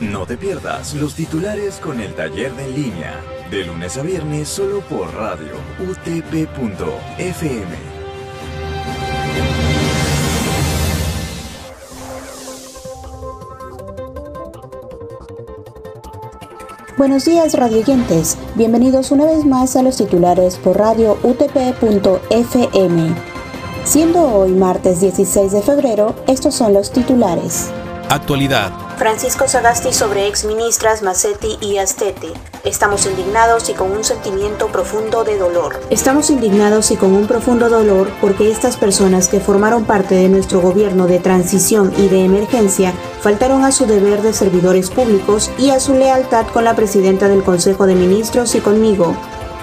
No te pierdas los titulares con el taller de en línea, de lunes a viernes solo por radio utp.fm. Buenos días radioyentes, bienvenidos una vez más a los titulares por radio utp.fm. Siendo hoy martes 16 de febrero, estos son los titulares. Actualidad. Francisco Sagasti sobre exministras Massetti y Astete. Estamos indignados y con un sentimiento profundo de dolor. Estamos indignados y con un profundo dolor porque estas personas que formaron parte de nuestro gobierno de transición y de emergencia faltaron a su deber de servidores públicos y a su lealtad con la presidenta del Consejo de Ministros y conmigo,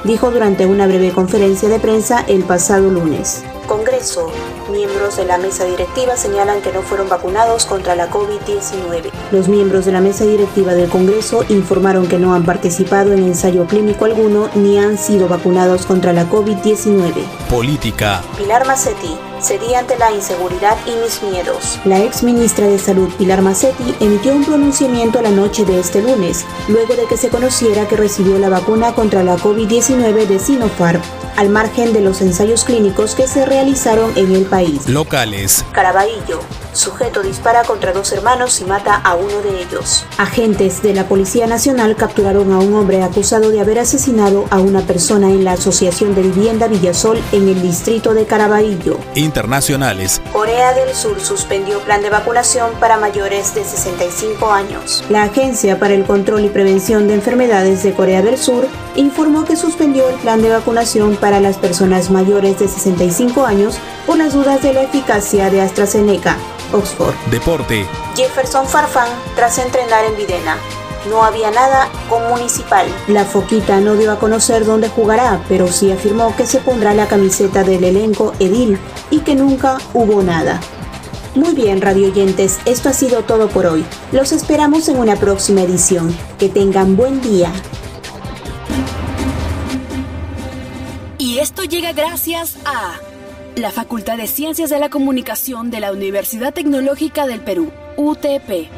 dijo durante una breve conferencia de prensa el pasado lunes. Congreso. Miembros de la mesa directiva señalan que no fueron vacunados contra la COVID-19. Los miembros de la mesa directiva del Congreso informaron que no han participado en ensayo clínico alguno ni han sido vacunados contra la COVID-19. Política. Pilar Massetti cedí ante la inseguridad y mis miedos. La ex ministra de Salud Pilar Massetti emitió un pronunciamiento la noche de este lunes, luego de que se conociera que recibió la vacuna contra la COVID-19 de Sinopharm al margen de los ensayos clínicos que se realizaron en el país. Locales. Caraballo. Sujeto dispara contra dos hermanos y mata a uno de ellos. Agentes de la Policía Nacional capturaron a un hombre acusado de haber asesinado a una persona en la Asociación de Vivienda Villasol en el distrito de Caraballo. Internacionales. Corea del Sur suspendió plan de vacunación para mayores de 65 años. La Agencia para el Control y Prevención de Enfermedades de Corea del Sur informó que suspendió el plan de vacunación para las personas mayores de 65 años por las dudas de la eficacia de AstraZeneca. Oxford. Deporte. Jefferson Farfán tras entrenar en Videna. No había nada con Municipal. La Foquita no dio a conocer dónde jugará, pero sí afirmó que se pondrá la camiseta del elenco Edil y que nunca hubo nada. Muy bien, radioyentes, esto ha sido todo por hoy. Los esperamos en una próxima edición. Que tengan buen día. Y esto llega gracias a la Facultad de Ciencias de la Comunicación de la Universidad Tecnológica del Perú, UTP.